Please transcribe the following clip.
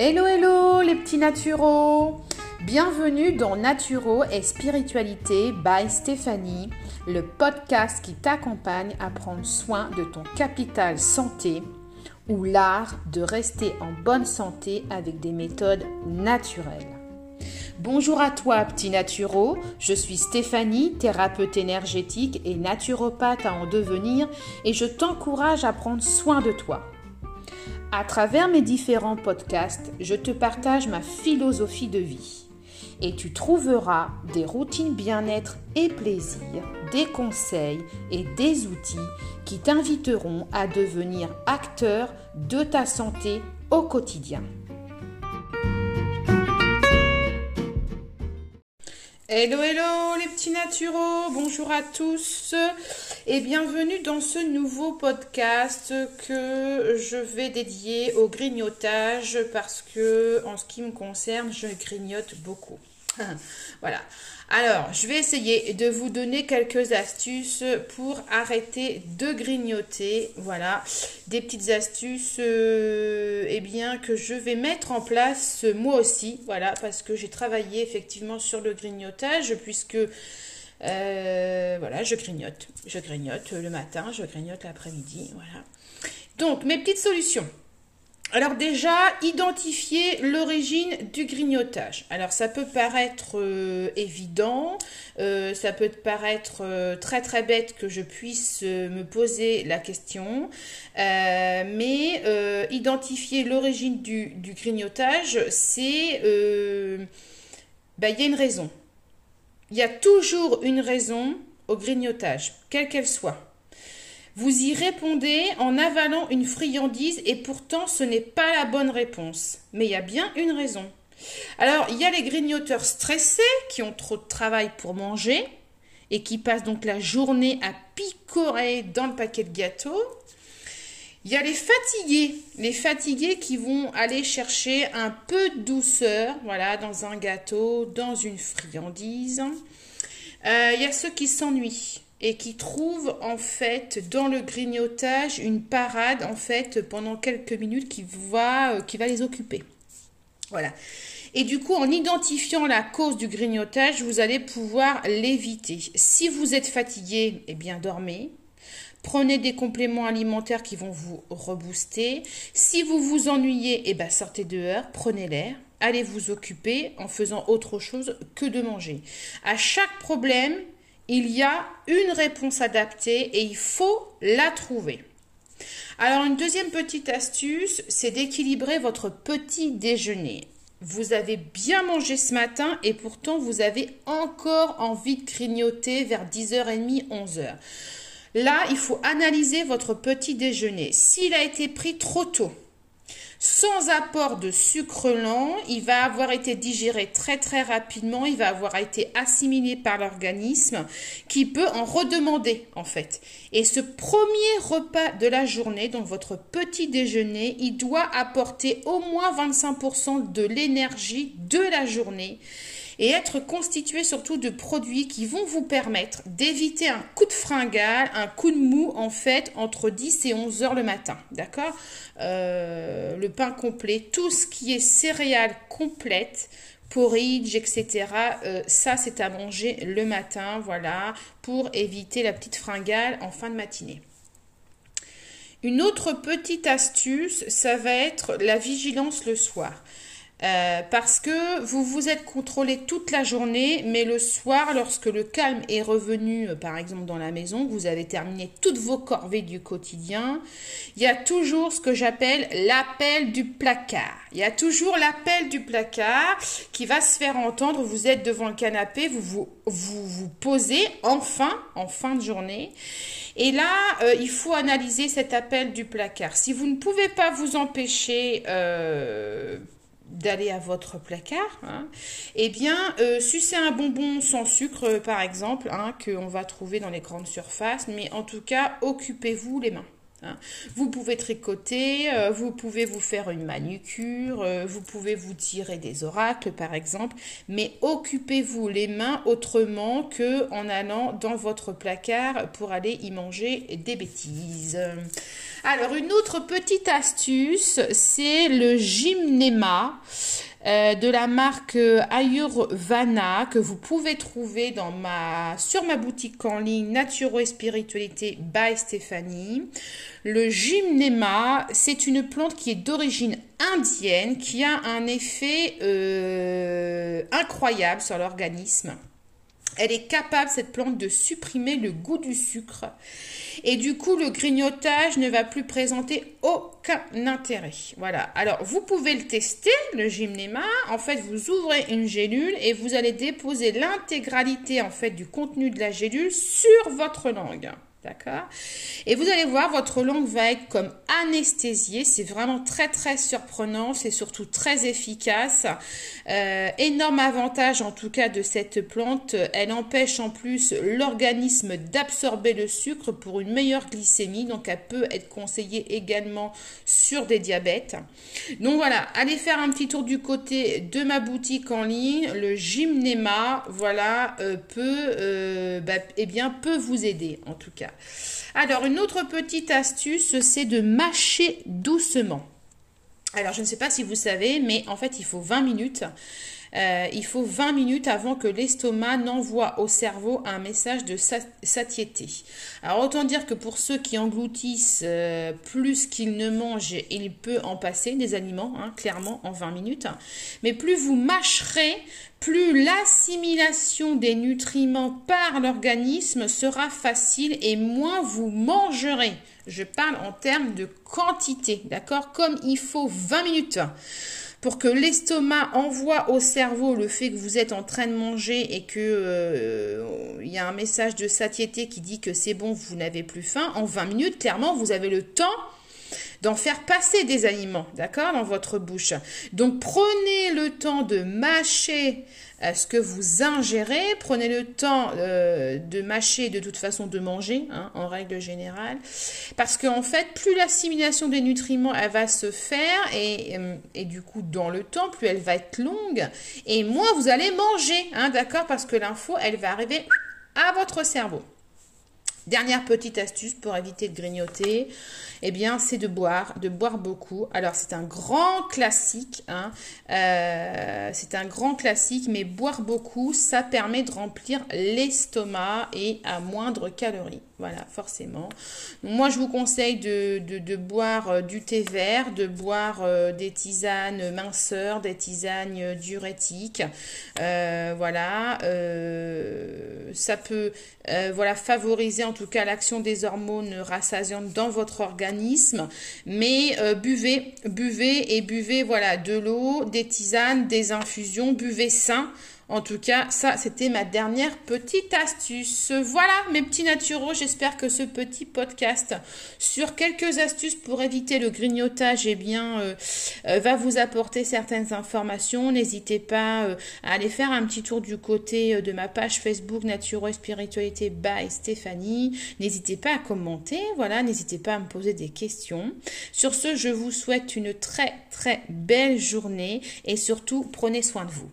Hello hello les petits naturaux Bienvenue dans Naturo et Spiritualité by Stéphanie, le podcast qui t'accompagne à prendre soin de ton capital santé ou l'art de rester en bonne santé avec des méthodes naturelles. Bonjour à toi, petit naturo. Je suis Stéphanie, thérapeute énergétique et naturopathe à en devenir, et je t'encourage à prendre soin de toi. À travers mes différents podcasts, je te partage ma philosophie de vie. Et tu trouveras des routines bien-être et plaisir, des conseils et des outils qui t'inviteront à devenir acteur de ta santé au quotidien. Hello, hello les petits naturaux, bonjour à tous et bienvenue dans ce nouveau podcast que je vais dédier au grignotage parce que en ce qui me concerne, je grignote beaucoup. voilà. Alors, je vais essayer de vous donner quelques astuces pour arrêter de grignoter. Voilà, des petites astuces euh, eh bien, que je vais mettre en place moi aussi. Voilà, parce que j'ai travaillé effectivement sur le grignotage puisque euh, voilà, je grignote. Je grignote le matin, je grignote l'après-midi. Voilà. Donc, mes petites solutions. Alors déjà, identifier l'origine du grignotage. Alors ça peut paraître euh, évident, euh, ça peut paraître euh, très très bête que je puisse me poser la question, mais identifier l'origine du, grignotage, c'est... Ben, il y a une raison. Il y a toujours une raison au grignotage, quelle qu'elle soit. Vous y répondez en avalant une friandise et pourtant ce n'est pas la bonne réponse. Mais il y a bien une raison. Alors, il y a les grignoteurs stressés qui ont trop de travail pour manger et qui passent donc la journée à picorer dans le paquet de gâteaux. Il y a les fatigués, les fatigués qui vont aller chercher un peu de douceur, voilà, dans un gâteau, dans une friandise. Euh, il y a ceux qui s'ennuient et qui trouvent en fait dans le grignotage une parade en fait pendant quelques minutes qui va, euh, qui va les occuper. Voilà. Et du coup, en identifiant la cause du grignotage, vous allez pouvoir l'éviter. Si vous êtes fatigué, eh bien dormez. Prenez des compléments alimentaires qui vont vous rebooster. Si vous vous ennuyez, eh bien sortez dehors, prenez l'air. Allez vous occuper en faisant autre chose que de manger. À chaque problème, il y a une réponse adaptée et il faut la trouver. Alors une deuxième petite astuce, c'est d'équilibrer votre petit déjeuner. Vous avez bien mangé ce matin et pourtant vous avez encore envie de grignoter vers 10h30, 11h. Là, il faut analyser votre petit déjeuner. S'il a été pris trop tôt, sans apport de sucre lent, il va avoir été digéré très très rapidement, il va avoir été assimilé par l'organisme qui peut en redemander en fait. Et ce premier repas de la journée, donc votre petit déjeuner, il doit apporter au moins 25% de l'énergie de la journée et être constitué surtout de produits qui vont vous permettre d'éviter un coup de fringale, un coup de mou en fait entre 10 et 11 heures le matin. D'accord? Euh, Le pain complet, tout ce qui est céréales complètes, porridge, etc. Euh, ça, c'est à manger le matin, voilà, pour éviter la petite fringale en fin de matinée. Une autre petite astuce, ça va être la vigilance le soir. Euh, parce que vous vous êtes contrôlé toute la journée, mais le soir, lorsque le calme est revenu, euh, par exemple dans la maison, vous avez terminé toutes vos corvées du quotidien, il y a toujours ce que j'appelle l'appel du placard. Il y a toujours l'appel du placard qui va se faire entendre. Vous êtes devant le canapé, vous vous, vous, vous posez enfin, en fin de journée. Et là, euh, il faut analyser cet appel du placard. Si vous ne pouvez pas vous empêcher d'aller à votre placard, hein, eh bien, euh, sucer un bonbon sans sucre, euh, par exemple, hein, qu'on va trouver dans les grandes surfaces, mais en tout cas, occupez-vous les mains. Hein. Vous pouvez tricoter, euh, vous pouvez vous faire une manucure, euh, vous pouvez vous tirer des oracles par exemple, mais occupez-vous les mains autrement que en allant dans votre placard pour aller y manger des bêtises. Alors une autre petite astuce, c'est le gymnéma. Euh, de la marque Ayurvana que vous pouvez trouver dans ma, sur ma boutique en ligne Naturo et Spiritualité by Stéphanie. Le gymnéma, c'est une plante qui est d'origine indienne, qui a un effet euh, incroyable sur l'organisme. Elle est capable, cette plante, de supprimer le goût du sucre. Et du coup, le grignotage ne va plus présenter aucun intérêt. Voilà. Alors, vous pouvez le tester, le gymnéma. En fait, vous ouvrez une gélule et vous allez déposer l'intégralité, en fait, du contenu de la gélule sur votre langue. D'accord Et vous allez voir, votre langue va être comme anesthésiée. C'est vraiment très très surprenant. C'est surtout très efficace. Euh, énorme avantage en tout cas de cette plante. Elle empêche en plus l'organisme d'absorber le sucre pour une meilleure glycémie. Donc elle peut être conseillée également sur des diabètes. Donc voilà, allez faire un petit tour du côté de ma boutique en ligne. Le Gymnema, voilà, euh, peut, euh, bah, eh bien, peut vous aider en tout cas. Alors, une autre petite astuce, c'est de mâcher doucement. Alors, je ne sais pas si vous savez, mais en fait, il faut 20 minutes. Euh, il faut 20 minutes avant que l'estomac n'envoie au cerveau un message de satiété. Alors autant dire que pour ceux qui engloutissent euh, plus qu'ils ne mangent, il peut en passer des aliments, hein, clairement en 20 minutes. Mais plus vous mâcherez, plus l'assimilation des nutriments par l'organisme sera facile et moins vous mangerez. Je parle en termes de quantité, d'accord? Comme il faut 20 minutes pour que l'estomac envoie au cerveau le fait que vous êtes en train de manger et que euh, il y a un message de satiété qui dit que c'est bon, vous n'avez plus faim, en 20 minutes, clairement, vous avez le temps d'en faire passer des aliments, d'accord, dans votre bouche. Donc prenez le temps de mâcher euh, ce que vous ingérez, prenez le temps euh, de mâcher, de toute façon de manger, hein, en règle générale, parce qu'en fait, plus l'assimilation des nutriments elle va se faire et, euh, et, du coup dans le temps, plus elle va être longue et moins vous allez manger, hein, d'accord, parce que l'info elle va arriver à votre cerveau. Dernière petite astuce pour éviter de grignoter, eh bien, c'est de boire, de boire beaucoup. Alors, c'est un grand classique, hein. euh, c'est un grand classique, mais boire beaucoup, ça permet de remplir l'estomac et à moindre calories. Voilà, forcément. moi, je vous conseille de, boire euh, du thé vert, de boire euh, des tisanes minceurs, des tisanes diurétiques. voilà, ça peut voilà, favoriser en tout cas l'action des hormones rassasiantes dans votre organisme. Mais euh, buvez, buvez et buvez voilà, de l'eau, des tisanes, des infusions, buvez sain. En tout cas, ça, c'était ma dernière petite astuce. Voilà, mes petits naturaux. J'espère que ce petit podcast sur quelques astuces pour éviter le grignotage, eh bien, euh, euh, va vous apporter certaines informations. N'hésitez pas euh, à aller faire un petit tour du côté de ma page Facebook Naturo Spiritualité by Stéphanie. N'hésitez pas à commenter. Voilà, n'hésitez pas à me poser des questions. Sur ce, je vous souhaite une très, très belle journée et surtout, prenez soin de vous.